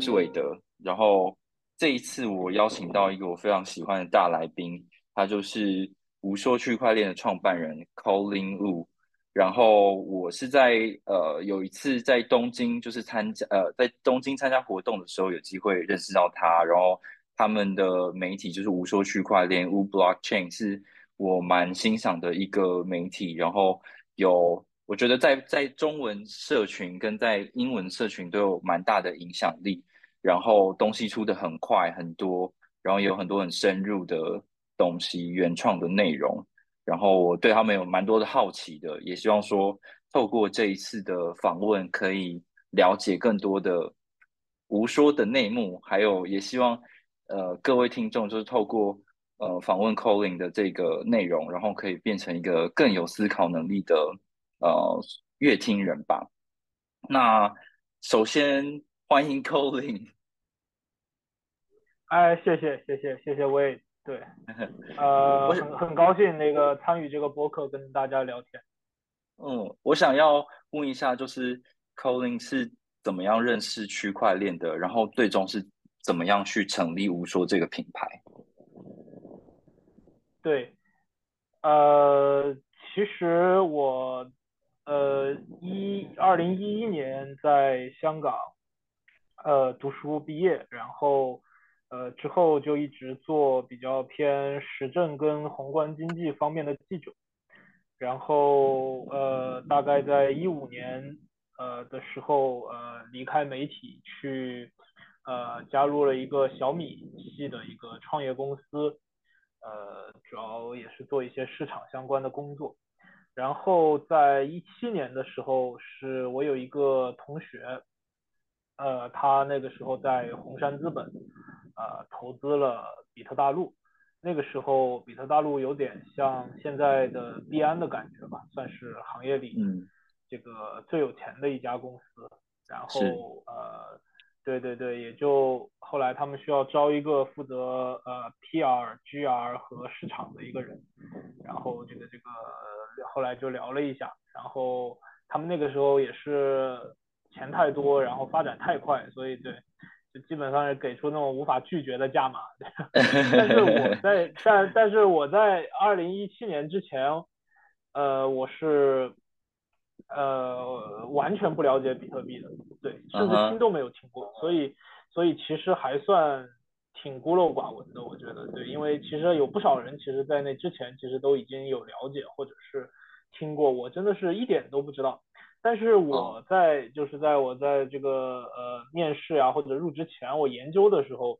是韦德。然后这一次我邀请到一个我非常喜欢的大来宾，他就是无说区块链的创办人 Colin Wu。然后我是在呃有一次在东京就是参加呃在东京参加活动的时候有机会认识到他，然后他们的媒体就是无说区块链 Wu Blockchain 是我蛮欣赏的一个媒体，然后有。我觉得在在中文社群跟在英文社群都有蛮大的影响力，然后东西出的很快很多，然后有很多很深入的东西原创的内容，然后我对他们有蛮多的好奇的，也希望说透过这一次的访问可以了解更多的无说的内幕，还有也希望呃各位听众就是透过呃访问 Colin 的这个内容，然后可以变成一个更有思考能力的。呃，乐听人吧。那首先欢迎 Colin。哎，谢谢谢谢谢谢魏，对，呃，很很高兴那个参与这个播客跟大家聊天。嗯，我想要问一下，就是 Colin 是怎么样认识区块链的？然后最终是怎么样去成立无说这个品牌？对，呃，其实我。呃，一二零一一年在香港，呃，读书毕业，然后呃之后就一直做比较偏时政跟宏观经济方面的记者，然后呃大概在一五年呃的时候呃离开媒体去呃加入了一个小米系的一个创业公司，呃主要也是做一些市场相关的工作。然后在一七年的时候，是我有一个同学，呃，他那个时候在红杉资本，呃，投资了比特大陆。那个时候，比特大陆有点像现在的币安的感觉吧，算是行业里这个最有钱的一家公司。然后呃，对对对，也就后来他们需要招一个负责呃 PR、GR 和市场的一个人，然后这个这个。后来就聊了一下，然后他们那个时候也是钱太多，然后发展太快，所以对，就基本上是给出那种无法拒绝的价码。但是我 在但但是我在二零一七年之前，呃，我是呃完全不了解比特币的，对，甚至听都没有听过，所以所以其实还算。挺孤陋寡闻的，我觉得对，因为其实有不少人其实，在那之前其实都已经有了解或者是听过，我真的是一点都不知道。但是我在就是在我在这个呃面试啊或者入职前，我研究的时候，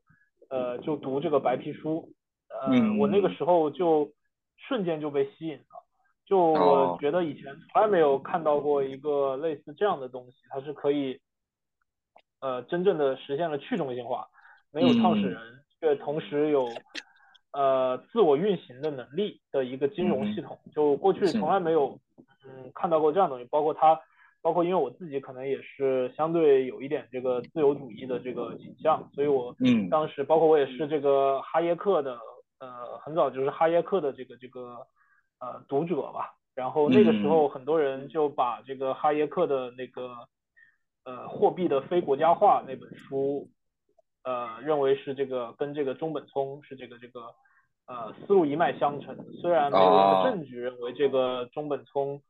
呃就读这个白皮书，呃我那个时候就瞬间就被吸引了，就我觉得以前从来没有看到过一个类似这样的东西，它是可以呃真正的实现了去中心化。没有创始人，却同时有呃自我运行的能力的一个金融系统，就过去从来没有嗯看到过这样东西。包括它，包括因为我自己可能也是相对有一点这个自由主义的这个倾向，所以我嗯当时包括我也是这个哈耶克的呃很早就是哈耶克的这个这个呃读者吧。然后那个时候很多人就把这个哈耶克的那个呃货币的非国家化那本书。呃，认为是这个跟这个中本聪是这个这个呃思路一脉相承。虽然没有任何证据认为这个中本聪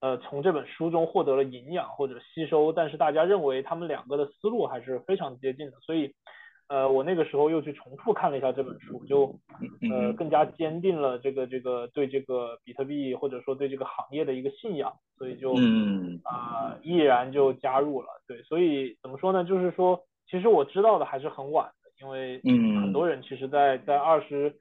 呃从这本书中获得了营养或者吸收，但是大家认为他们两个的思路还是非常接近的。所以呃我那个时候又去重复看了一下这本书，就呃更加坚定了这个这个对这个比特币或者说对这个行业的一个信仰，所以就啊毅然就加入了。对，所以怎么说呢？就是说。其实我知道的还是很晚的，因为很多人其实，在在二十，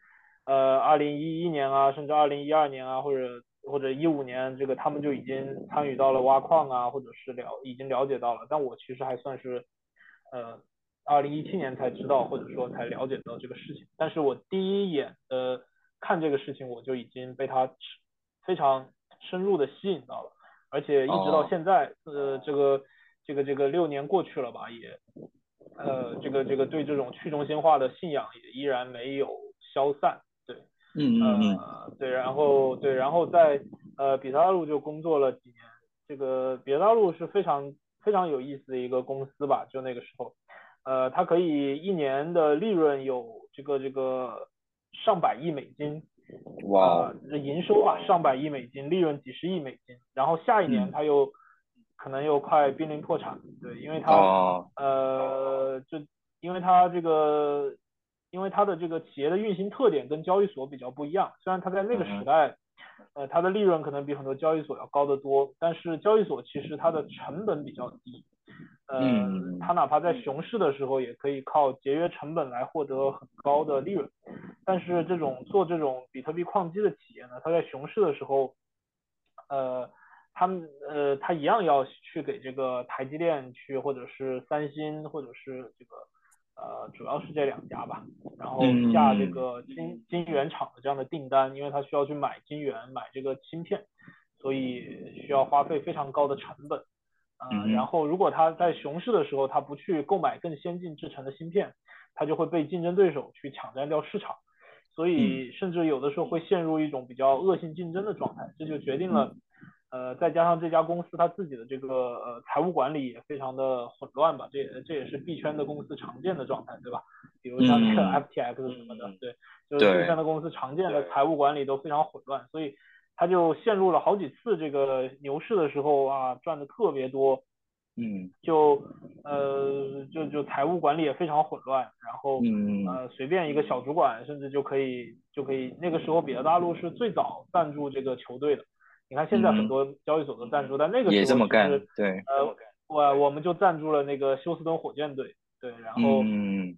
呃，二零一一年啊，甚至二零一二年啊，或者或者一五年，这个他们就已经参与到了挖矿啊，或者是了已经了解到了。但我其实还算是，呃，二零一七年才知道，或者说才了解到这个事情。但是我第一眼呃看这个事情，我就已经被它非常深入的吸引到了，而且一直到现在，呃，这个这个这个六年过去了吧，也。呃，这个这个对这种去中心化的信仰也依然没有消散，对，嗯嗯。嗯，对，然后对，然后在呃比特大陆就工作了几年，这个比特大陆是非常非非常有意思的一个公司吧，就那个时候，呃，它可以一年的利润有这个这个上百亿美金，哇，这营收吧上百亿美金，利润几十亿美金，然后下一年它又可能又快濒临破产，对，因为它呃，就因为它这个，因为它的这个企业的运行特点跟交易所比较不一样，虽然它在那个时代。呃，它的利润可能比很多交易所要高得多，但是交易所其实它的成本比较低，呃，它哪怕在熊市的时候也可以靠节约成本来获得很高的利润，但是这种做这种比特币矿机的企业呢，它在熊市的时候，呃，他们呃，他一样要去给这个台积电去，或者是三星，或者是这个。呃，主要是这两家吧，然后下这个晶晶圆厂的这样的订单，因为它需要去买晶圆、买这个芯片，所以需要花费非常高的成本。嗯，然后如果它在熊市的时候，它不去购买更先进制成的芯片，它就会被竞争对手去抢占掉市场，所以甚至有的时候会陷入一种比较恶性竞争的状态，这就决定了。呃，再加上这家公司它自己的这个呃财务管理也非常的混乱吧，这也这也是币圈的公司常见的状态，对吧？比如像那个 FTX 什么的，对，就是币圈的公司常见的财务管理都非常混乱，所以他就陷入了好几次这个牛市的时候啊，赚的特别多，嗯，就呃就就财务管理也非常混乱，然后呃随便一个小主管甚至就可以就可以，那个时候比特大陆是最早赞助这个球队的。你看现在很多交易所都赞助，但那个时候是对，呃，我我们就赞助了那个休斯顿火箭队，对，然后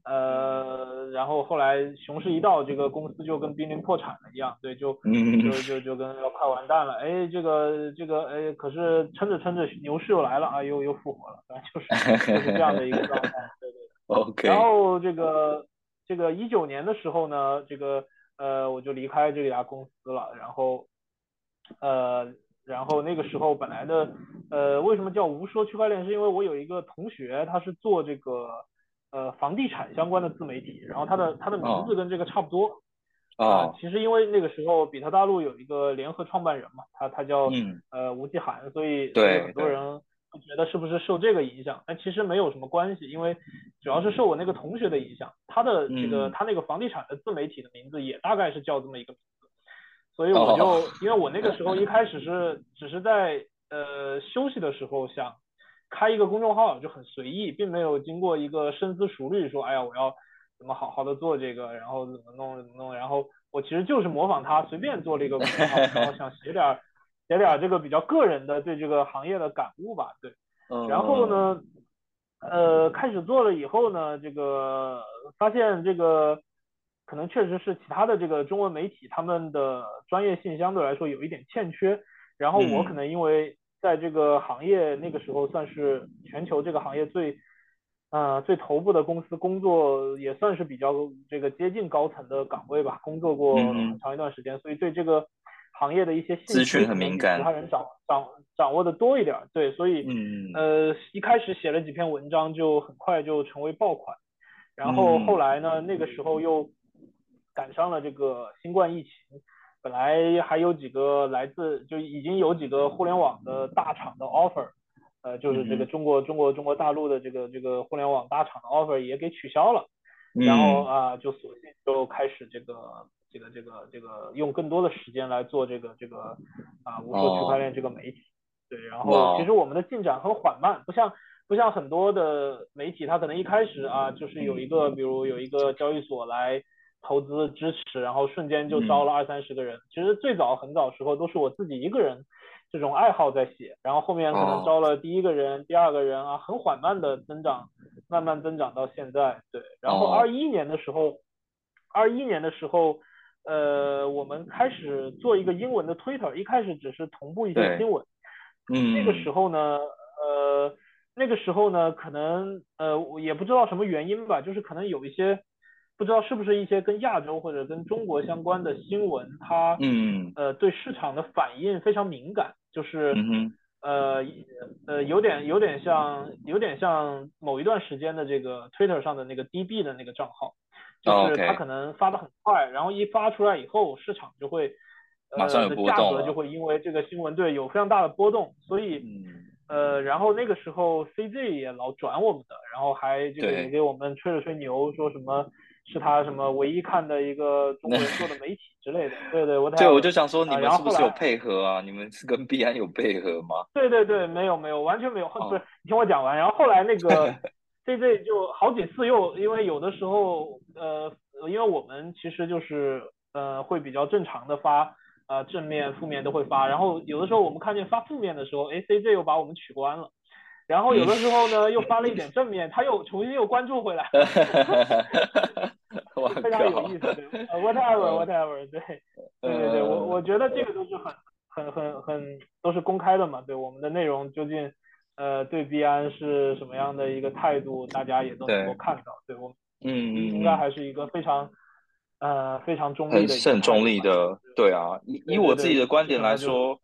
呃，然后后来熊市一到，这个公司就跟濒临破产了一样，对，就就就就跟要快完蛋了，哎，这个这个哎，可是撑着撑着牛市又来了啊，又又复活了，反正就是就是这样的一个状态，对对。OK。然后这个这个一九年的时候呢，这个呃，我就离开这家公司了，然后。呃，然后那个时候本来的，呃，为什么叫无说区块链？是因为我有一个同学，他是做这个呃房地产相关的自媒体，然后他的他的名字跟这个差不多啊。其实因为那个时候比特大陆有一个联合创办人嘛，他他叫呃吴继涵，所以很多人会觉得是不是受这个影响？但其实没有什么关系，因为主要是受我那个同学的影响，他的这个他那个房地产的自媒体的名字也大概是叫这么一个。所以我就，因为我那个时候一开始是只是在呃休息的时候想开一个公众号，就很随意，并没有经过一个深思熟虑，说哎呀我要怎么好好的做这个，然后怎么弄怎么弄，然后我其实就是模仿他随便做了一个公众号，然后想写点写点这个比较个人的对这个行业的感悟吧，对，然后呢，呃开始做了以后呢，这个发现这个。可能确实是其他的这个中文媒体，他们的专业性相对来说有一点欠缺。然后我可能因为在这个行业那个时候算是全球这个行业最，呃最头部的公司工作，也算是比较这个接近高层的岗位吧，工作过很长一段时间，所以对这个行业的一些资讯很敏感，其他人掌掌掌握的多一点。对，所以呃一开始写了几篇文章，就很快就成为爆款。然后后来呢，那个时候又。赶上了这个新冠疫情，本来还有几个来自就已经有几个互联网的大厂的 offer，呃，就是这个中国中国中国大陆的这个这个互联网大厂的 offer 也给取消了，然后啊就索性就开始这个这个这个这个用更多的时间来做这个这个啊无数区块链这个媒体，对，然后其实我们的进展很缓慢，不像不像很多的媒体，它可能一开始啊就是有一个比如有一个交易所来。投资支持，然后瞬间就招了二三十个人。其实最早很早时候都是我自己一个人这种爱好在写，然后后面可能招了第一个人、第二个人啊，很缓慢的增长，慢慢增长到现在。对，然后二一年的时候，二一年的时候，呃，我们开始做一个英文的 Twitter，一开始只是同步一些新闻。嗯。那个时候呢，呃，那个时候呢，可能呃，我也不知道什么原因吧，就是可能有一些。不知道是不是一些跟亚洲或者跟中国相关的新闻，它嗯呃对市场的反应非常敏感，就是呃呃有点有点像有点像某一段时间的这个 Twitter 上的那个 DB 的那个账号，就是它可能发的很快，然后一发出来以后市场就会呃的价格就会因为这个新闻对有非常大的波动，所以呃，然后那个时候 CZ 也老转我们的，然后还这个给我们吹了吹牛，说什么是他什么唯一看的一个中国人做的媒体之类的。对对，我对我就想说你们是不是有配合啊？你们是跟 币安有配合吗？对对对，没有没有，完全没有。不是，你听我讲完。然后后来那个 CZ 就好几次又因为有的时候呃，因为我们其实就是呃会比较正常的发。呃，正面、负面都会发，然后有的时候我们看见发负面的时候，哎，CJ 又把我们取关了，然后有的时候呢又发了一点正面，他又重新又关注回来，非常有意思。对。Whatever，Whatever，对，对对对，我我觉得这个都是很很很很都是公开的嘛，对我们的内容究竟呃对币安是什么样的一个态度，大家也都能够看到，对我嗯嗯，应该还是一个非常。呃，非常中立的，很中立的，对。啊。以以我自己的观点来说，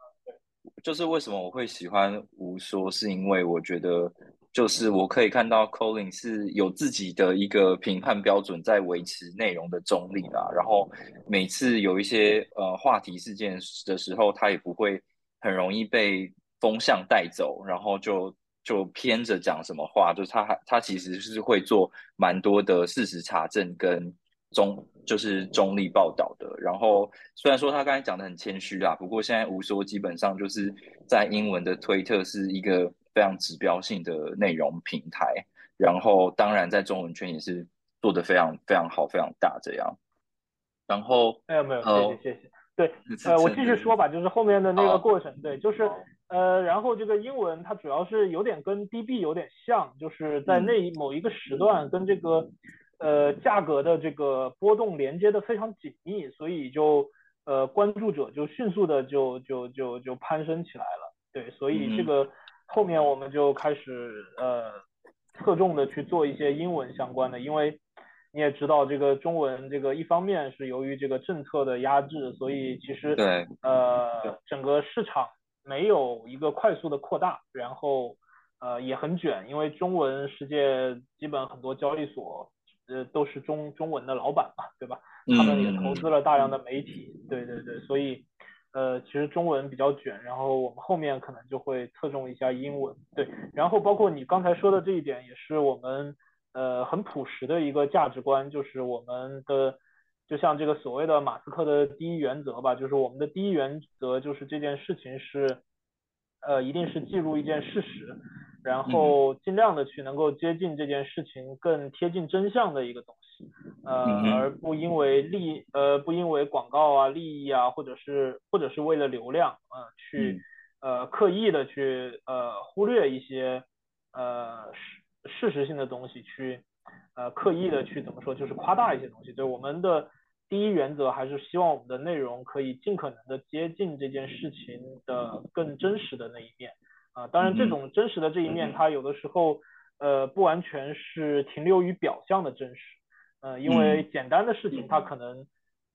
就是为什么我会喜欢无说，是因为我觉得，就是我可以看到 Collin 是有自己的一个评判标准，在维持内容的中立啦。然后每次有一些呃话题事件的时候，他也不会很容易被风向带走，然后就就偏着讲什么话，就是他他其实是会做蛮多的事实查证跟。中就是中立报道的，然后虽然说他刚才讲的很谦虚啦，不过现在无说基本上就是在英文的推特是一个非常指标性的内容平台，然后当然在中文圈也是做的非常非常好，非常大这样。然后没有没有，谢谢谢谢。对，呃，我继续说吧，就是后面的那个过程，对，就是呃，然后这个英文它主要是有点跟 DB 有点像，就是在那某一个时段跟这个。呃，价格的这个波动连接的非常紧密，所以就呃关注者就迅速的就就就就攀升起来了。对，所以这个后面我们就开始呃侧重的去做一些英文相关的，因为你也知道这个中文这个一方面是由于这个政策的压制，所以其实对呃整个市场没有一个快速的扩大，然后呃也很卷，因为中文世界基本很多交易所。呃，都是中中文的老板嘛，对吧？他们也投资了大量的媒体，对对对，所以呃，其实中文比较卷，然后我们后面可能就会侧重一下英文，对。然后包括你刚才说的这一点，也是我们呃很朴实的一个价值观，就是我们的就像这个所谓的马斯克的第一原则吧，就是我们的第一原则就是这件事情是呃一定是记录一件事实。然后尽量的去能够接近这件事情更贴近真相的一个东西，呃，而不因为利呃不因为广告啊利益啊或者是或者是为了流量啊去呃刻意的去呃忽略一些呃事事实性的东西去呃刻意的去怎么说就是夸大一些东西，对我们的第一原则还是希望我们的内容可以尽可能的接近这件事情的更真实的那一面。啊，当然，这种真实的这一面，它有的时候，呃，不完全是停留于表象的真实，呃，因为简单的事情，它可能，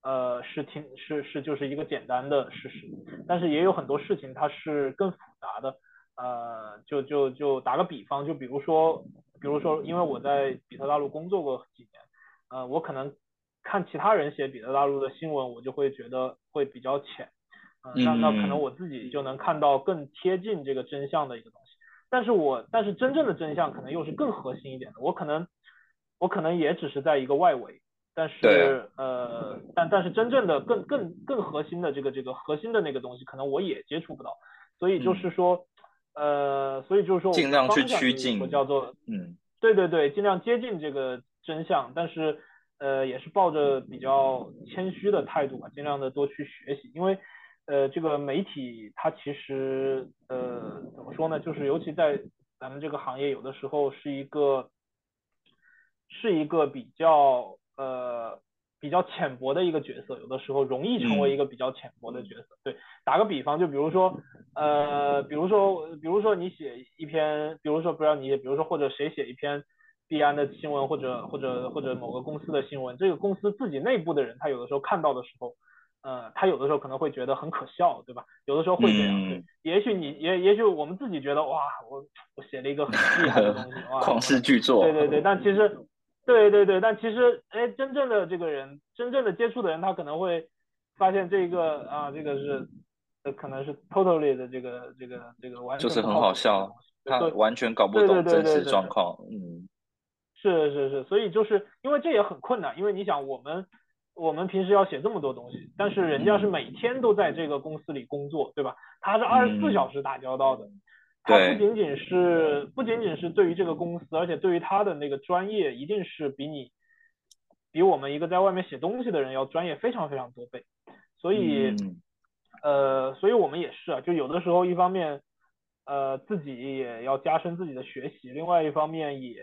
呃，是挺是是就是一个简单的事实，但是也有很多事情它是更复杂的，呃，就就就打个比方，就比如说，比如说，因为我在比特大陆工作过几年，呃，我可能看其他人写比特大陆的新闻，我就会觉得会比较浅。嗯，那那可能我自己就能看到更贴近这个真相的一个东西，但是我但是真正的真相可能又是更核心一点的，我可能我可能也只是在一个外围，但是呃，但但是真正的更更更核心的这个这个核心的那个东西，可能我也接触不到，所以就是说呃，所以就是说尽量去趋近，我叫做嗯，对对对，尽量接近这个真相，但是呃也是抱着比较谦虚的态度吧，尽量的多去学习，因为。呃，这个媒体它其实呃怎么说呢？就是尤其在咱们这个行业，有的时候是一个是一个比较呃比较浅薄的一个角色，有的时候容易成为一个比较浅薄的角色。对，打个比方，就比如说呃，比如说比如说你写一篇，比如说不要你，比如说或者谁写一篇币安的新闻，或者或者或者某个公司的新闻，这个公司自己内部的人，他有的时候看到的时候。呃，他有的时候可能会觉得很可笑，对吧？有的时候会这样。对，也许你也也许我们自己觉得哇，我我写了一个很厉害的东西，哇，旷世巨作。对对对，但其实，对对对，但其实，哎，真正的这个人，真正的接触的人，他可能会发现这个啊，这个是呃，可能是 totally 的这个这个这个完全就是很好笑，他完全搞不懂真实状况，嗯，是是是，所以就是因为这也很困难，因为你想我们我们平时要写这么多东西，但是人家是每天都在这个公司里工作，对吧？他是二十四小时打交道的，他不仅仅是不仅仅是对于这个公司，而且对于他的那个专业，一定是比你比我们一个在外面写东西的人要专业非常非常多倍，所以。呃，所以我们也是啊，就有的时候一方面，呃，自己也要加深自己的学习，另外一方面也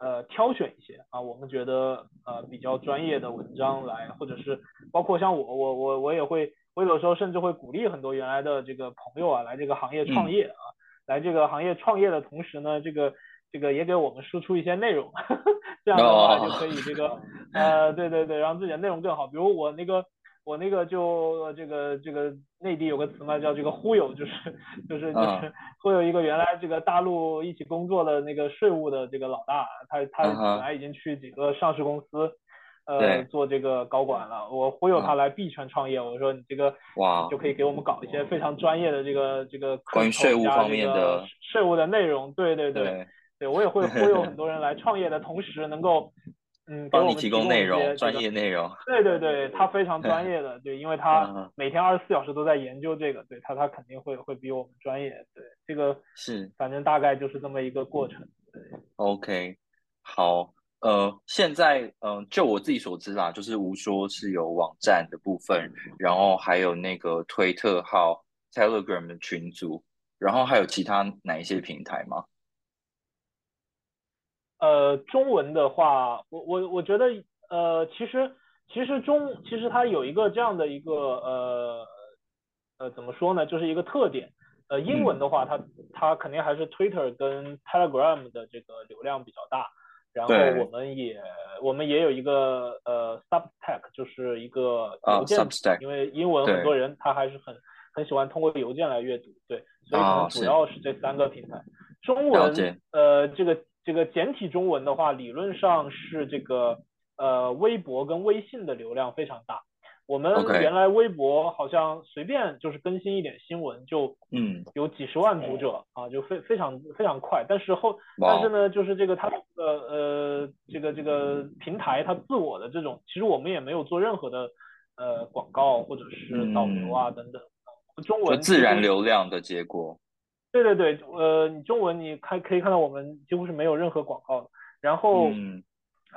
呃挑选一些啊，我们觉得呃比较专业的文章来，或者是包括像我我我我也会，我有时候甚至会鼓励很多原来的这个朋友啊来这个行业创业啊，来这个行业创业的同时呢，这个这个也给我们输出一些内容，这样的话就可以这个 呃对对对，让自己的内容更好，比如我那个。我那个就这个这个内地有个词嘛，叫这个忽悠，就是就是就是忽悠一个原来这个大陆一起工作的那个税务的这个老大，他他本来已经去几个上市公司，呃做这个高管了，我忽悠他来币圈创业，我说你这个哇。就可以给我们搞一些非常专业的这个这个关于税务方面的税务的内容，对对对。对，我也会忽悠很多人来创业的同时能够。嗯，帮你提供内容，专业内容。对对对，他 非常专业的，对，因为他每天二十四小时都在研究这个，对他他肯定会会比我们专业。对，这个是，反正大概就是这么一个过程。对，OK，好，呃，现在嗯，就我自己所知啦，就是无说是有网站的部分，然后还有那个推特号、Telegram 的群组，然后还有其他哪一些平台吗？呃，中文的话，我我我觉得，呃，其实其实中其实它有一个这样的一个呃呃怎么说呢，就是一个特点。呃，英文的话，它它肯定还是 Twitter 跟 Telegram 的这个流量比较大。然后我们也我们也有一个呃 Substack，就是一个邮件，因为英文很多人他还是很很喜欢通过邮件来阅读，对，所以可能主要是这三个平台。中文呃这个。这个简体中文的话，理论上是这个呃，微博跟微信的流量非常大。我们原来微博好像随便就是更新一点新闻，就嗯有几十万读者啊，就非非常非常快。但是后但是呢，就是这个它呃呃这个这个平台它自我的这种，其实我们也没有做任何的呃广告或者是导流啊等等。中文自然流量的结果。对对对，呃，你中文你看可以看到我们几乎是没有任何广告的，然后，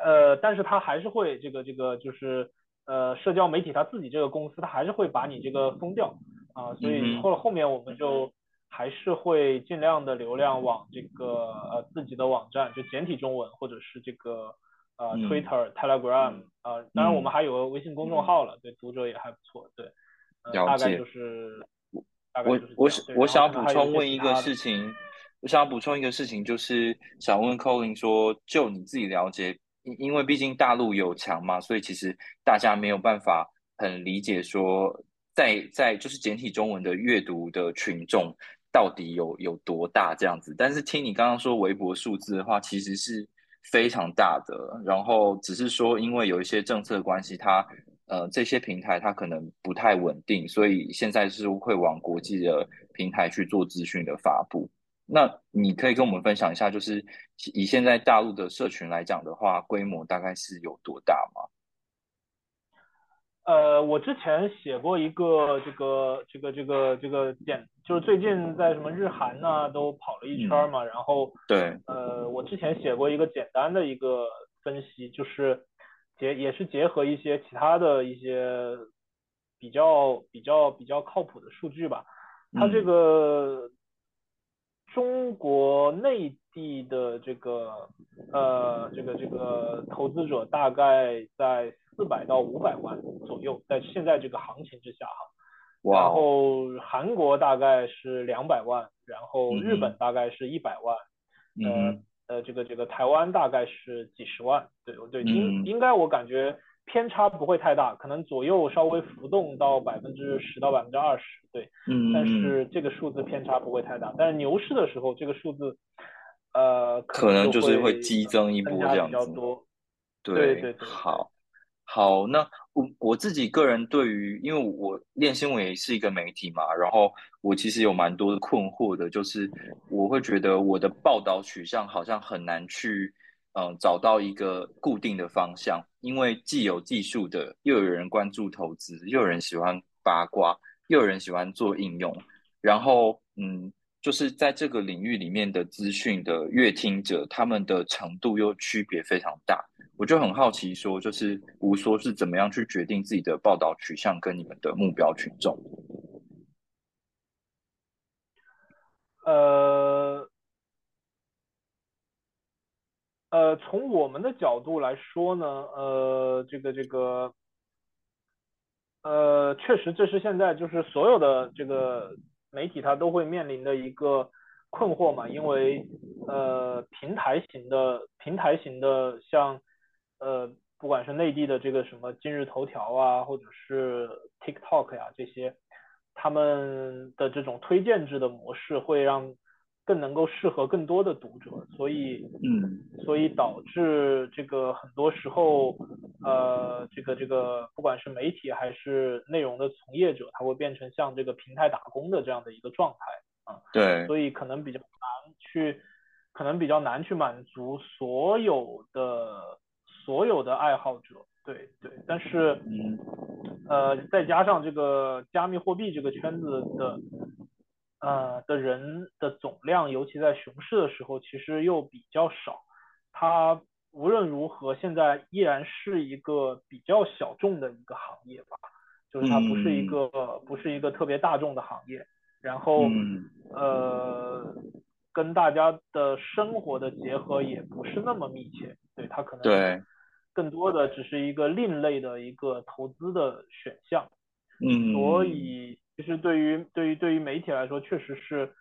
呃，但是它还是会这个这个就是呃社交媒体它自己这个公司它还是会把你这个封掉啊，所以后后面我们就还是会尽量的流量往这个呃自己的网站就简体中文或者是这个呃 Twitter Telegram 啊，当然我们还有微信公众号了，对读者也还不错，对，大概就是。我我我想要补充问一个事情，我想要补充一个事情，就是想问 Colin 说，就你自己了解，因因为毕竟大陆有墙嘛，所以其实大家没有办法很理解说，在在就是简体中文的阅读的群众到底有有多大这样子。但是听你刚刚说微博数字的话，其实是非常大的，然后只是说因为有一些政策关系，它。呃，这些平台它可能不太稳定，所以现在是会往国际的平台去做资讯的发布。那你可以跟我们分享一下，就是以现在大陆的社群来讲的话，规模大概是有多大吗？呃，我之前写过一个这个这个这个这个点，就是最近在什么日韩呢都跑了一圈嘛，然后对，呃，我之前写过一个简单的一个分析，就是。结也是结合一些其他的一些比较比较比较靠谱的数据吧。它这个中国内地的这个呃这个这个投资者大概在四百到五百万左右，在现在这个行情之下哈。然后韩国大概是两百万，然后日本大概是一百万。嗯。呃，这个这个台湾大概是几十万，对对，应应该我感觉偏差不会太大，可能左右稍微浮动到百分之十到百分之二十，对，嗯，但是这个数字偏差不会太大，但是牛市的时候这个数字，呃，可能就是会激增一波这样子，对对对，好，好，那我我自己个人对于，因为我练新闻也是一个媒体嘛，然后我其实有蛮多的困惑的，就是我会觉得我的报道取向好像很难去，嗯、找到一个固定的方向，因为既有技术的，又有人关注投资，又有人喜欢八卦，又有人喜欢做应用，然后嗯，就是在这个领域里面的资讯的阅听者，他们的程度又区别非常大。我就很好奇说，就是吴说是怎么样去决定自己的报道取向跟你们的目标群众？呃呃，从我们的角度来说呢，呃，这个这个呃，确实，这是现在就是所有的这个媒体它都会面临的一个困惑嘛，因为呃，平台型的平台型的像呃，不管是内地的这个什么今日头条啊，或者是 TikTok 呀这些，他们的这种推荐制的模式会让更能够适合更多的读者，所以嗯。所以导致这个很多时候，呃，这个这个不管是媒体还是内容的从业者，他会变成像这个平台打工的这样的一个状态啊，对，所以可能比较难去，可能比较难去满足所有的所有的爱好者，对对，但是嗯。呃，再加上这个加密货币这个圈子的呃的人的总量，尤其在熊市的时候，其实又比较少。它无论如何，现在依然是一个比较小众的一个行业吧，就是它不是一个、不是一个特别大众的行业。然后嗯呃，跟大家的生活的结合也不是那么密切，对它可能对，更多的只是一个另类的一个投资的选项。嗯，所以其实对于对于对于媒体来说，确实是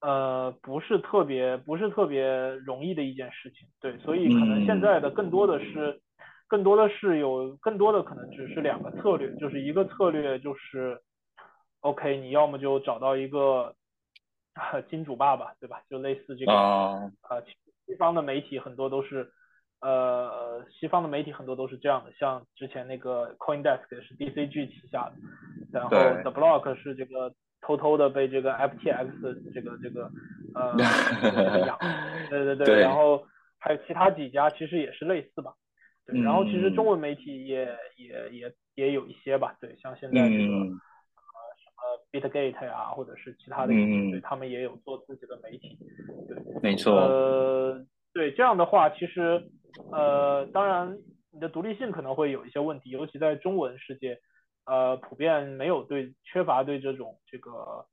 呃不是特别不是特别容易的一件事情。对，所以可能现在的更多的是更多的是有更多的可能只是两个策略，就是一个策略就是 OK，你要么就找到一个啊 金主爸爸，对吧？就类似这个啊，呃西方的媒体很多都是。呃，西方的媒体很多都是这样的，像之前那个 CoinDesk 也是 DCG 旗下的，然后 The Block 是这个偷偷的被这个 FTX 这个这个呃这个养，对对对，对。然后还有其他几家其实也是类似吧，对，然后其实嗯。中文媒体也也也也有一些吧，对，像现在这个嗯。呃 Bitgate 呀、或者是其他的一些，嗯。对他们也有做自己的媒体，对，没错，呃，对，这样的话，其实呃，当然你的独立性可能会有一些问题，尤其在中文世界，呃，普遍没有对缺乏对这种这个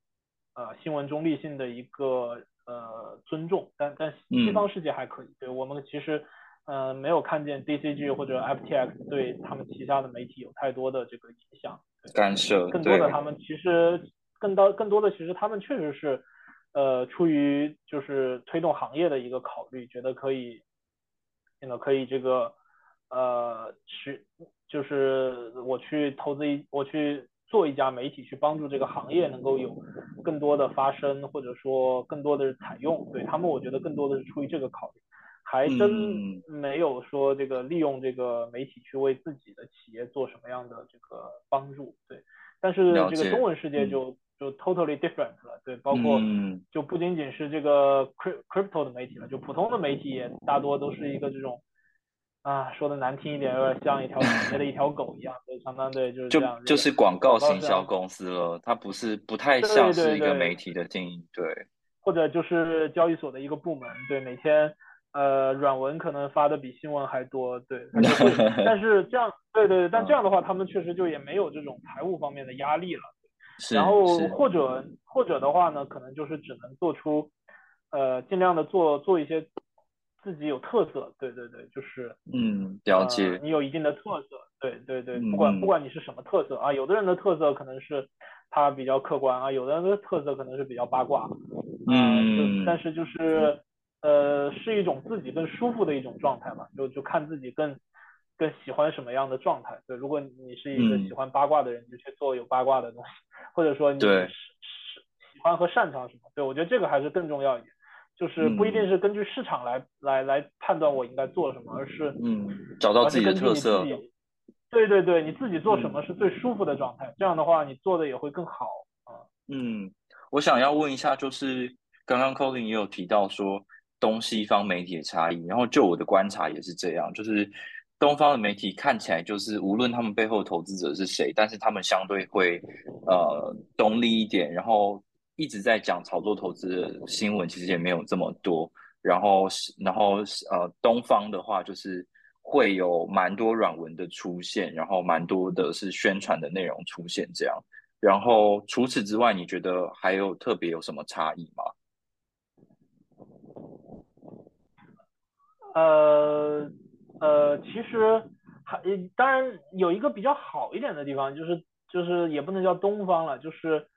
呃新闻中立性的一个呃尊重，但但西嗯。方世界还可以，对我们其实呃没有看见 DCG 或者 FTX 对他们旗下的媒体有太多的这个影响，对干涉，更多的他们其实更多更多的其实他们确实是呃出于就是推动行业的一个考虑，觉得可以，那个可以这个呃去就是我去投资一我去做一家媒体去帮助这个行业能够有更多的发声，或者说更多的采用，对他们我觉得更多的是出于这个考虑。还真嗯没有说这个利用这个媒体去为自己的企业做什么样的这个帮助，对。但是这个中文世界嗯就、就 totally different 了，对，包括嗯。就不仅仅是这个 cryp- crypto 的媒体了，就普通的媒体也大多都是一个这种啊说的难听一点，有点像一条死的一条狗一样，对，相当对就是就就是广告行销公司了，它不是不太像是对对一个媒体的经营，对，或者就是交易所的一个部门，对，每天呃软文可能发的比新闻还多，对，但是这样，对对，但这样的话，他们确实就也没有这种财务方面的压力了。是然后，或者或者的话呢，可能就是只能做出呃尽量的做做一些自己有特色，对对对，就是嗯，了解呃，，你有一定的特色，对对对，嗯不管嗯。不管你是什么特色啊，有的人的特色可能是他比较客观啊，有的人的特色可能是比较八卦，啊，嗯就但是就是呃是一种自己更舒服的一种状态嘛，就就看自己更更喜欢什么样的状态。对，如果你是一个嗯喜欢八卦的人，你就去做有八卦的东西，或者说你对是是喜欢和擅长什么，对我觉得这个还是更重要一点。就是不一定是根据市场来来来判断我应该做什么，而是嗯，找到自己的特色对对对，你自己做什么是最舒服的状态，这样的话你做的也会更好啊。嗯，我想要问一下，就是刚刚 Colin 也有提到说东西方媒体的差异，然后就我的观察也是这样，就是东方的媒体看起来就是无论他们背后投资者是谁，但是他们相对会呃中立一点，然后一直在讲炒作投资的新闻，其实也没有这么多。然后然后呃，东方的话就是会有蛮多软文的出现，然后蛮多的是宣传的内容出现这样。然后除此之外，你觉得还有特别有什么差异吗？呃呃，其实还当然有一个比较好一点的地方，就是就是也不能叫东方了，就是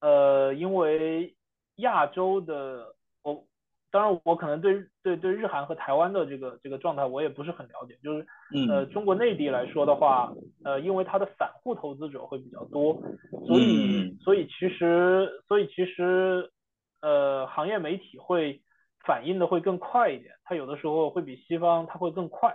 呃，因为亚洲的我。当然，我可能对对对日韩和台湾的这个这个状态我也不是很了解。就是呃，中国内地来说的话，呃，因为它的散户投资者会比较多，所以所以其实所以其实呃，行业媒体会反应的会更快一点。它有的时候会比西方它会更快。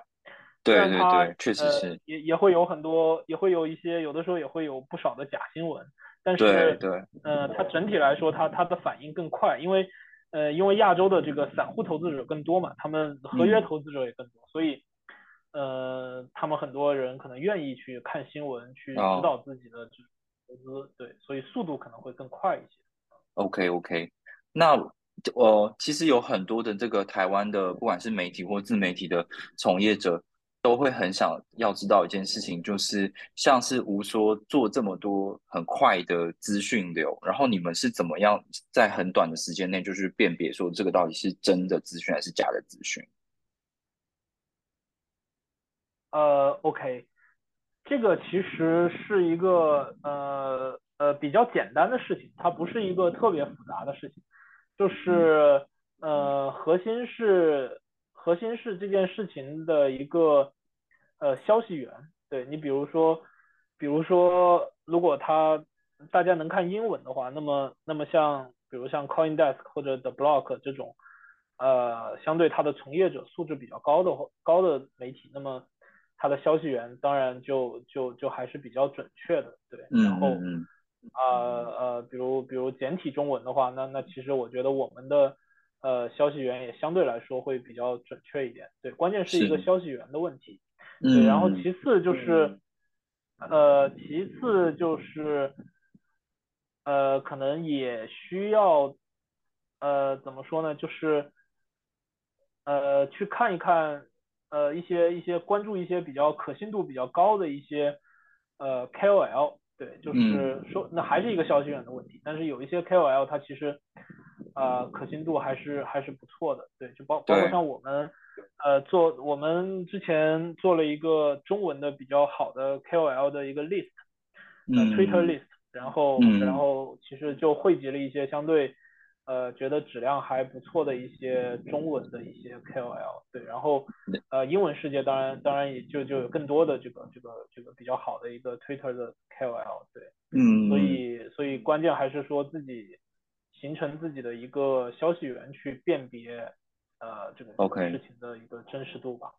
对对对，确实是。也也会有很多，也会有一些，有的时候也会有不少的假新闻。但是对对，呃，它整体来说，它它的反应更快，因为。呃，因为亚洲的这个散户投资者更多嘛，他们合约投资者也更多，所以呃，他们很多人可能愿意去看新闻，去指导自己的投资，对，所以速度可能会更快一些。OK OK，那我其实有很多的这个台湾的，不管是媒体或自媒体的从业者。都会很想要知道一件事情，就是像是吴说做这么多很快的资讯流，然后你们是怎么样在很短的时间内就是辨别说这个到底是真的资讯还是假的资讯？呃，OK，这个其实是一个呃呃比较简单的事情，它不是一个特别复杂的事情，就是呃核心是。核心是这件事情的一个呃消息源，对你比如说，比如说如果他大家能看英文的话，那么那么像比如像 CoinDesk 或者 The Block 这种呃相对它的从业者素质比较高的高的媒体，那么它的消息源当然就就就还是比较准确的，对，然后啊呃比如比如简体中文的话，那那其实我觉得我们的。呃，消息源也相对来说会比较准确一点，对，关键是一个消息源的问题，对，然后其次就是，呃，其次就是，呃，可能也需要，呃，怎么说呢，就是，呃，去看一看，呃，一些一些关注一些比较可信度比较高的一些，呃，KOL，对，就是说那还是一个消息源的问题，但是有一些 KOL 它其实。呃，可信度还是还是不错的，对，就包包括像我们，呃，做我们之前做了一个中文的比较好的 KOL 的一个 list，呃，Twitter list，然后然后其实就汇集了一些相对，呃，觉得质量还不错的一些中文的一些 KOL，对，然后呃，英文世界当然当然也就就有更多的这个这个这个比较好的一个 Twitter 的 KOL，对，嗯，所以所以关键还是说自己。形成自己的一个消息源去辨别，呃，这个事情的一个真实度吧。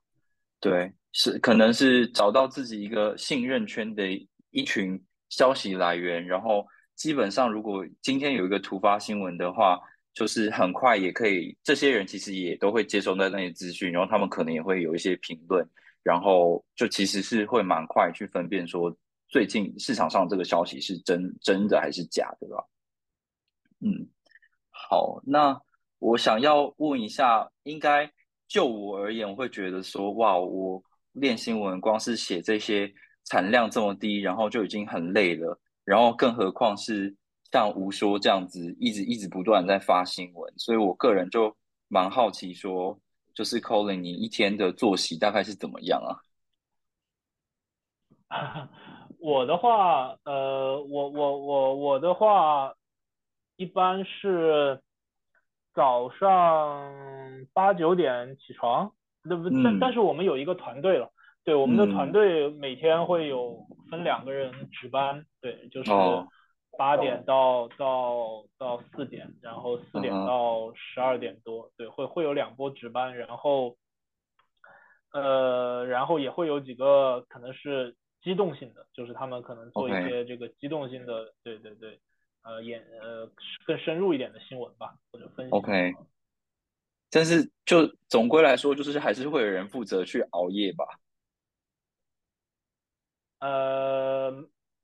对，是可能是找到自己一个信任圈的一群消息来源，然后基本上如果今天有一个突发新闻的话，就是很快也可以，这些人其实也都会接收到那些资讯，然后他们可能也会有一些评论，然后就其实是会蛮快去分辨说最近市场上这个消息是真真的还是假的吧。嗯。好，那我想要问一下，应该就我而言，我会觉得说，哇，我练新闻，光是写这些产量这么低，然后就已经很累了，然后更何况是像吴说这样子，一直一直不断在发新闻，所以我个人就蛮好奇，说就是 Colin，你一天的作息大概是怎么样啊？我的话，呃，我我我我的话。一般是早上八九点起床，那不？但但是我们有一个团队了，对，我们的团队每天会有分两个人值班，对，就是八点到到到四点，然后四点到十二点多，对，会会有两波值班，然后呃，然后也会有几个可能是机动性的，就是他们可能做一些这个机动性的，对对对，呃，演呃更深入一点的新闻吧，或者分析。OK，但是就总归来说，就是还是会有人负责去熬夜吧。呃，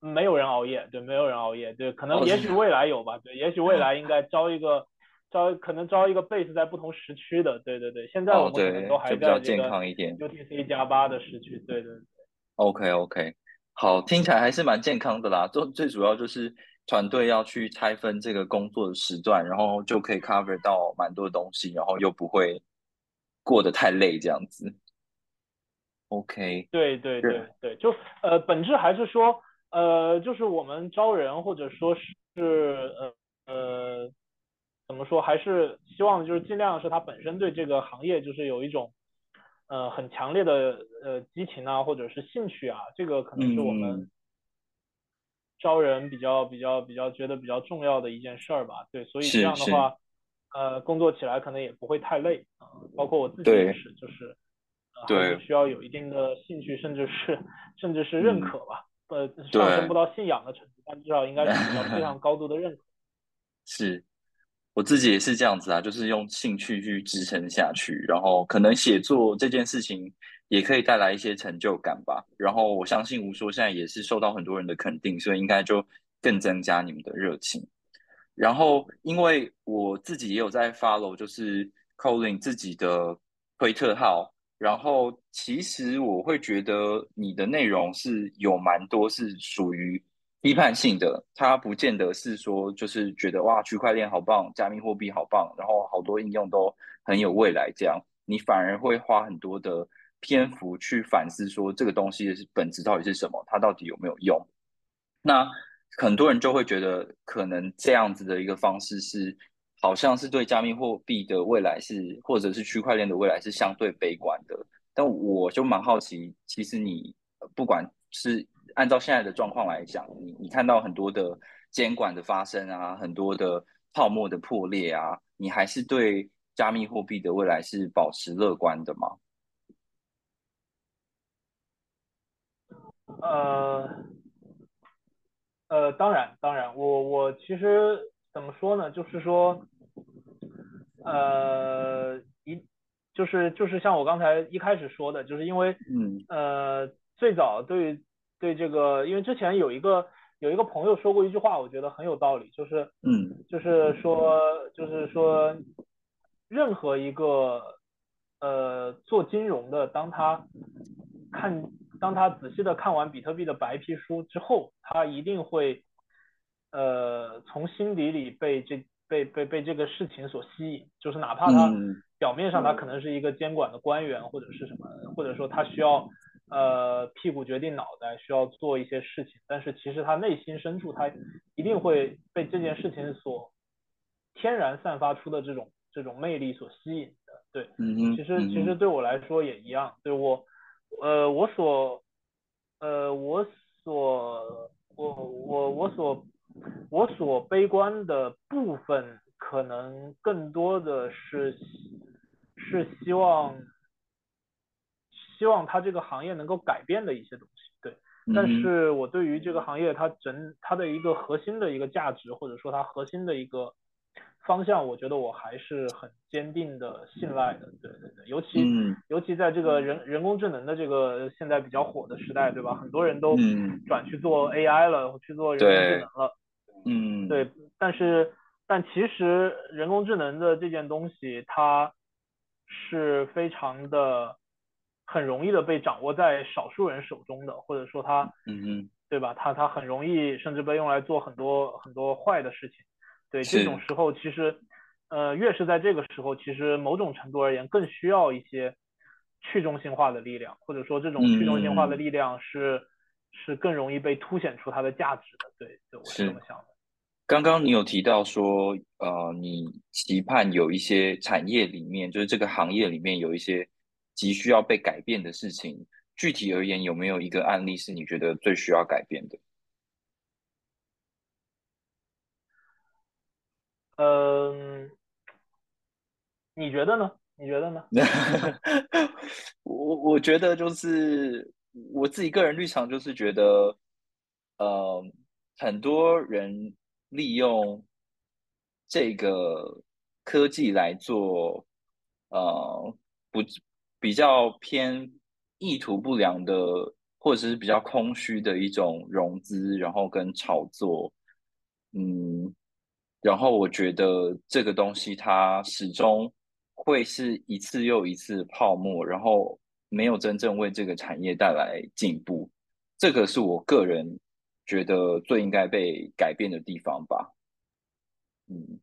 没有人熬夜，对，没有人熬夜，对，可能也许未来有吧，对，也许未来应该招一个 招，可能招一个 base 在不同时区的，对对对，现在我哦，们可能都，还就比较健在这个康一点。UTC 加八的时区，对对对。OK OK，好，听起来还是蛮健康的啦。最最主要就是团队要去拆分这个工作的时段，然后就可以 cover 到蛮多东西，然后又不会过得太累这样子。OK，对对对对，就呃，本质还是说，呃，就是我们招人或者说是呃呃，怎么说，还是希望就是尽量是他本身对这个行业就是有一种呃很强烈的呃激情啊，或者是兴趣啊，这个可能是我们嗯招人比较比较比较觉得比较重要的一件事儿吧。对，所以这样的话，呃，工作起来可能也不会太累啊、包括我自己也是，就是。对需要有一定的兴趣，甚至是甚至是认嗯可吧。呃，上升不到信仰的程度，但至少应该是非常高度的认可。是，我自己也是这样子啊，就是用兴趣去支撑下去，然后可能写作这件事情也可以带来一些成就感吧。然后我相信吴说现在也是受到很多人的肯定，所以应该就更增加你们的热情。然后因为我自己也有在 follow，就是 Colin 自己的推特号，然后其实我会觉得你的内容是有蛮多是属于批判性的，它不见得是说就是觉得哇区块链好棒，加密货币好棒，然后好多应用都很有未来这样，你反而会花很多的篇幅去反思说这个东西的本质到底是什么，它到底有没有用。那很多人就会觉得，可能这样子的一个方式是，好像是对加密货币的未来是，或者是区块链的未来是相对悲观的。但我就蛮好奇，其实你不管是按照现在的状况来讲，你你看到很多的监管的发生啊，很多的泡沫的破裂啊，你还是对加密货币的未来是保持乐观的吗？呃呃，当然当然，我我其实怎么说呢？就是说，呃，一就是就是像我刚才一开始说的，就是因为嗯。呃最早对对这个，因为之前有一个有一个朋友说过一句话，我觉得很有道理，就是嗯。就是说就是说任何一个呃做金融的，当他看当他仔细的看完比特币的白皮书之后，他一定会呃从心底里被这被被被这个事情所吸引，就是哪怕他嗯表面上他可能是一个监管的官员或者是什么，或者说他需要呃屁股决定脑袋，需要做一些事情，但是其实他内心深处他一定会被这件事情所天然散发出的这种这种魅力所吸引的，对。其实其实对我来说也一样，对我，呃，我所，呃，我所，我我我所我所悲观的部分，可能更多的是是希望希望它这个行业能够改变的一些东西，对。但是我对于这个行业它整它的一个核心的一个价值，或者说它核心的一个方向，我觉得我还是很坚定的信赖的。对对对，尤其、嗯尤其在这个人人工智能的这个现在比较火的时代，对吧？很多人都嗯转去做 AI 了，去做人工智能了。嗯，对，但是但其实人工智能的这件东西，它是非常的很容易的被掌握在少数人手中的，或者说它嗯嗯，对吧？它它很容易甚至被用来做很多很多坏的事情。对这种时候，其实呃越是在这个时候，其实某种程度而言更需要一些去中心化的力量，或者说这种去中心化的嗯力量是、是更容易被凸显出它的价值的。对，对我是是这么想的。刚刚你有提到说，呃，你期盼有一些产业里面，就是这个行业里面有一些急需要被改变的事情。具体而言，有没有一个案例是你觉得最需要改变的？嗯，你觉得呢？你觉得呢？我我觉得就是我自己个人立场就是觉得，呃，很多人利用这个科技来做，呃，不比较偏意图不良的，或者是比较空虚的一种融资，然后跟炒作，嗯，然后我觉得这个东西它始终会是一次又一次泡沫，然后没有真正为这个产业带来进步，这个是我个人觉得最应该被改变的地方吧。嗯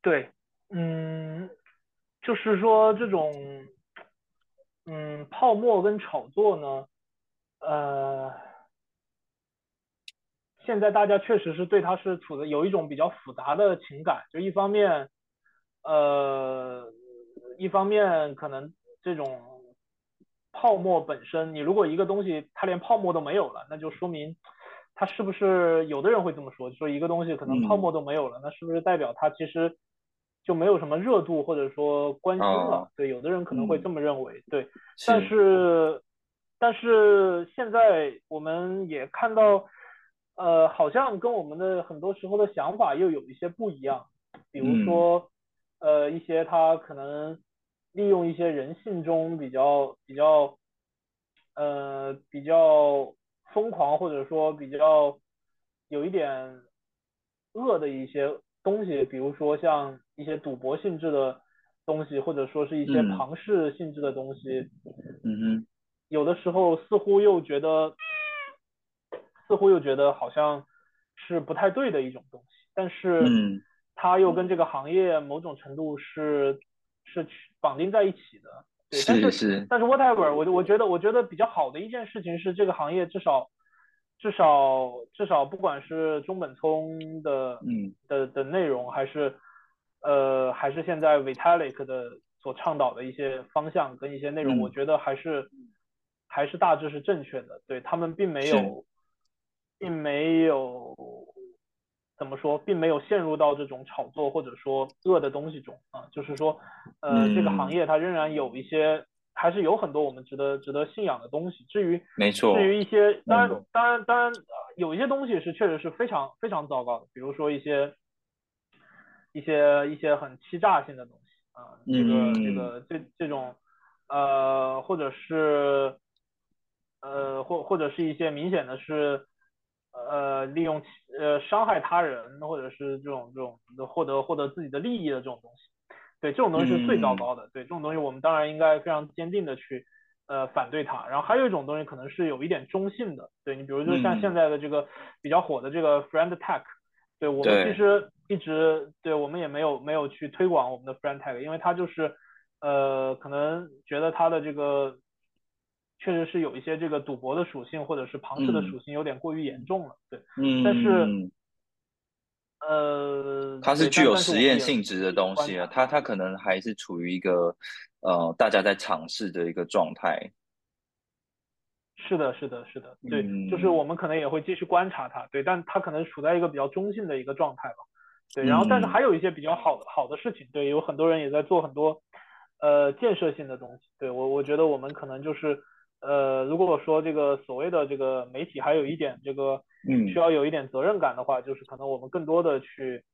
对，嗯，就是说这种，嗯，泡沫跟炒作呢，呃，现在大家确实是对它是处的有一种比较复杂的情感，就一方面，呃，一方面可能这种泡沫本身，你如果一个东西它连泡沫都没有了，那就说明它是不是有的人会这么说，就说一个东西可能泡嗯沫都没有了，那是不是代表它其实就没有什么热度或者说关心啊了？对，有的人可能会嗯这么认为，对。但是是但是现在我们也看到，呃，好像跟我们的很多时候的想法又有一些不一样。比如嗯说，呃，一些他可能利用一些人性中比较比较呃比较疯狂或者说比较有一点恶的一些东西，比如说像一些赌博性质的东西，或者说是一些嗯。庞氏性质的东西，嗯哼。有的时候似乎又觉得，似乎又觉得好像是不太对的一种东西，但是嗯。它又跟这个行业某种程度是是绑定在一起的，对，但是是是。但是 whatever，我我觉得我觉得比较好的一件事情是这个行业至少至少至少不管是中本聪的嗯。的的内容，还是呃还是现在 Vitalik 的所倡导的一些方向跟一些内容，我嗯。觉得还是还是大致是正确的。对他们并没有并没有怎么说，并没有陷入到这种炒作或者说恶的东西中啊，就是说呃这个行嗯业它仍然有一些。还是有很多我们值得值得信仰的东西。至于没错至于一些，当然嗯当然当然，有一些东西是确实是非常非常糟糕的，比如说一些一些一些很欺诈性的东西啊、这个这嗯个这这种呃，或者是呃或或者是一些明显的是呃利用呃伤害他人或者是这种这种获得获得自己的利益的这种东西。对，这种东西是最糟嗯糕的。对，这种东西我们当然应该非常坚定的去呃反对它。然后还有一种东西可能是有一点中性的，对你比如就像现嗯在的这个比较火的这个 Friend Tag，对我们其实一直对我们也没有没有去推广我们的 Friend Tag，因为它就是呃可能觉得它的这个确实是有一些这个赌博的属性或者是庞氏的嗯属性有点过于严重了。对，但是嗯。呃它是具有实验性质的东西啊。它它可能还是处于一个呃大家在尝试的一个状态。是的，是的，是的，对，就是嗯我们可能也会继续观察它，对，但它可能处在一个比较中性的一个状态吧，对，然后但是嗯还有一些比较好的好的事情，对，有很多人也在做很多呃建设性的东西，对我我觉得我们可能就是呃如果说这个所谓的这个媒体还有一点这个嗯需嗯要有一点责任感的话，就是可能我们更多的去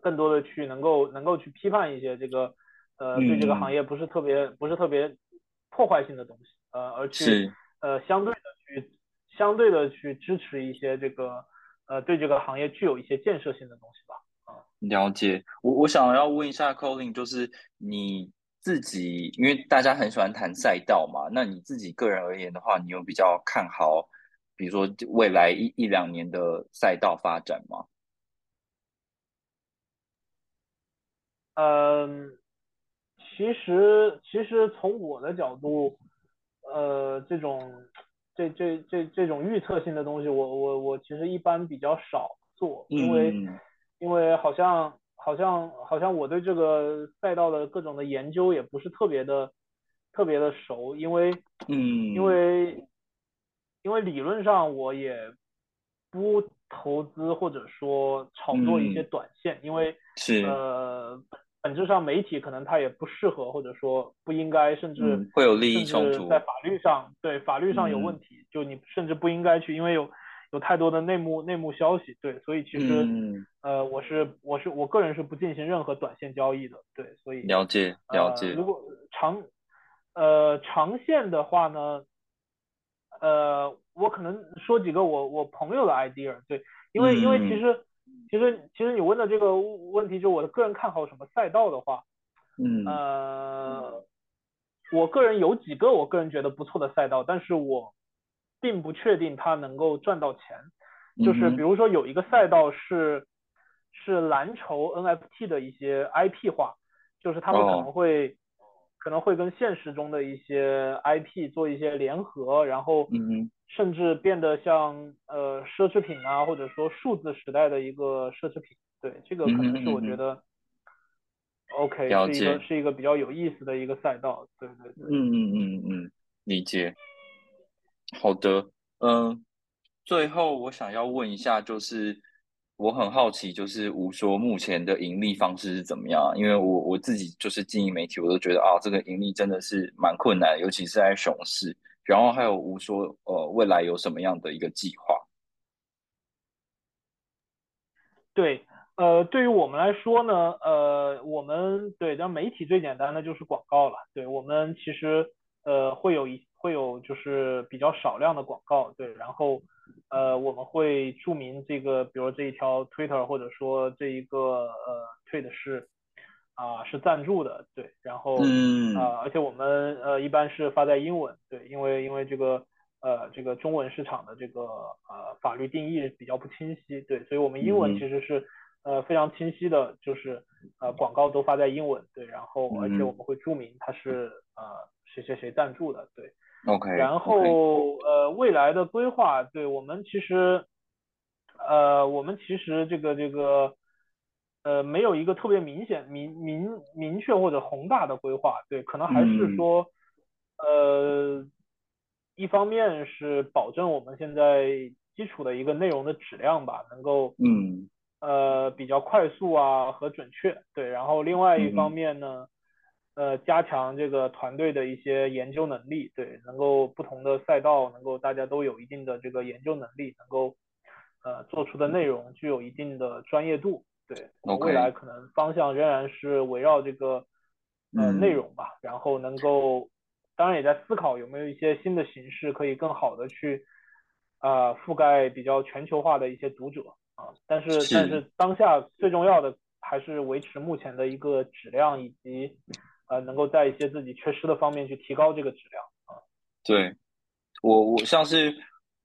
更多的去能够能够去批判一些这个呃对这个行嗯，业不是特别不是特别破坏性的东西，呃，而去是呃相对的去相对的去支持一些这个呃对这个行业具有一些建设性的东西吧。了解。我我想要问一下 Colin，就是你自己，因为大家很喜欢谈赛道嘛，那你自己个人而言的话，你有比较看好，比如说未来一一两年的赛道发展吗？嗯，其实其实从我的角度，呃，这种这这这这种预测性的东西我，我我其实一般比较少做，因为嗯因为好像好像好像我对这个赛道的各种的研究也不是特别的特别的熟，因为嗯。因嗯为因为理论上我也不投资或者说炒作一些嗯，短线，因为是，呃本质上媒体可能它也不适合，或者说不应该，甚至会有利益冲突，在法律上对法律上有问题，就你甚至不应该去，因为有有太多的内幕内幕消息，对，所以其实呃，我是我是我个人是不进行任何短线交易的，对，所以了解了解。如果长呃长线的话呢，呃，我可能说几个我我朋友的 idea，对，因为因为其实。其实，其实你问的这个问题，就我的个人看好什么赛道的话，嗯，呃，我个人有几个我个人觉得不错的赛道，但是我并不确定它能够赚到钱。就是比如说有一个赛道是是蓝筹 NFT 的一些 IP 化，就是他们可能会可能会跟现实中的一些 IP 做一些联合，然后嗯。甚至变得像呃奢侈品啊，或者说数字时代的一个奢侈品，对这个可能是我觉得，OK 是一个是一个比较有意思的一个赛道，对对对，嗯嗯嗯嗯，理解。好的，嗯，最后我想要问一下，就是我很好奇，就是吴说目前的盈利方式是怎么样？因为我我自己就是经营媒体，我都觉得啊，这个盈利真的是蛮困难，尤其是在熊市。然后还有吴说，呃，未来有什么样的一个计划？对，呃，对于我们来说呢，呃，我们对，那媒体最简单的就是广告了。对我们其实，呃，会有一会有就是比较少量的广告，对，然后，呃，我们会注明这个，比如这一条 Twitter 或者说这一个呃 Tweet 是。啊，是赞助的，对，然后，嗯，啊，而且我们呃一般是发在英文，对，因为因为这个呃这个中文市场的这个呃法律定义比较不清晰，对，所以我们英文其实是呃非常清晰的，就是呃广告都发在英文，对，然后而且我们会注明它是呃谁谁谁赞助的，对，OK，然后呃未来的规划，对我们其实呃我们其实这个这个。呃，没有一个特别明显、明明明确或者宏大的规划，对，可能还是说，呃，一方面是保证我们现在基础的一个内容的质量吧，能够，嗯，呃，比较快速啊和准确，对，然后另外一方面呢，呃，加强这个团队的一些研究能力，对，能够不同的赛道能够大家都有一定的这个研究能力，能够，呃，做出的内容具有一定的专业度。对，未来可能方向仍然是围绕这个呃内容吧，然后能够，当然也在思考有没有一些新的形式可以更好的去啊覆盖比较全球化的一些读者啊，但是但是当下最重要的还是维持目前的一个质量，以及呃能够在一些自己缺失的方面去提高这个质量啊。对，我我像是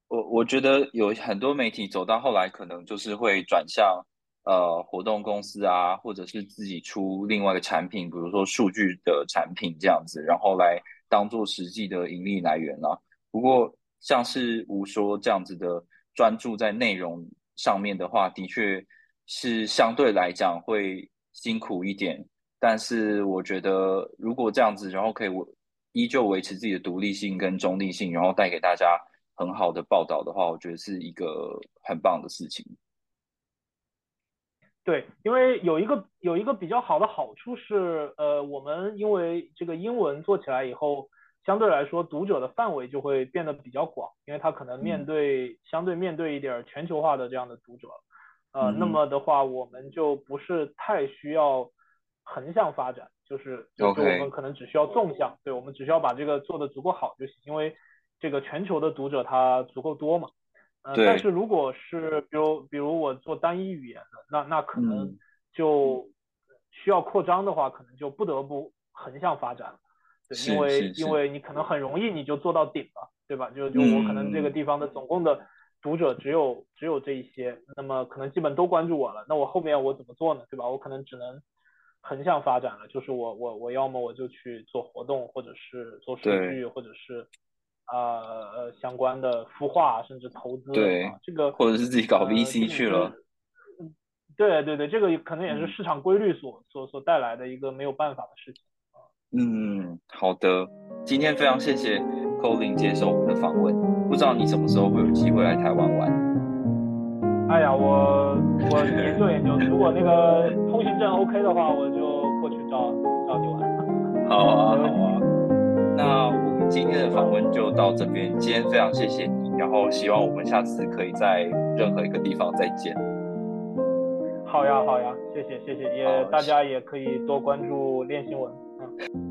我我觉得有很多媒体走到后来可能就是会转向。呃，活动公司啊，或者是自己出另外一个产品，比如说数据的产品这样子，然后来当做实际的盈利来源啊。不过，像是吴说这样子的专注在内容上面的话，的确是相对来讲会辛苦一点。但是，我觉得如果这样子，然后可以维依旧维持自己的独立性跟中立性，然后带给大家很好的报道的话，我觉得是一个很棒的事情。对，因为有一个有一个比较好的好处是，呃，我们因为这个英文做起来以后，相对来说读者的范围就会变得比较广，因为他可能面对相对面对一点全球化的这样的读者，呃，那么的话我们就不是太需要横向发展，就是就是我们可能只需要纵向，对我们只需要把这个做的足够好就行，因为这个全球的读者他足够多嘛。呃，但是如果是比如比如我做单一语言的，那那可能就需要扩张的话，可能就不得不横向发展了，对，因为因为你可能很容易你就做到顶了，对吧？就就我可能这个地方的总共的读者只有只有这一些，那么可能基本都关注我了，那我后面我怎么做呢？对吧？我可能只能横向发展了，就是我我我要么我就去做活动，或者是做数据，或者是。呃呃，相关的孵化甚至投资，对这个或者是自己搞 VC 去了，对对对，这个可能也是市场规律所所所带来的一个没有办法的事情嗯，好的，今天非常谢谢 Colin 接受我们的访问，不知道你什么时候会有机会来台湾玩？哎呀，我我 研究研究，如果那个通行证 OK 的话，我就。过去找找你玩。好啊，好啊。那我们今天的访问就到这边，今天非常谢谢你，然后希望我们下次可以在任何一个地方再见。好呀，好呀，谢谢谢谢，也大家也可以多关注练新闻。嗯。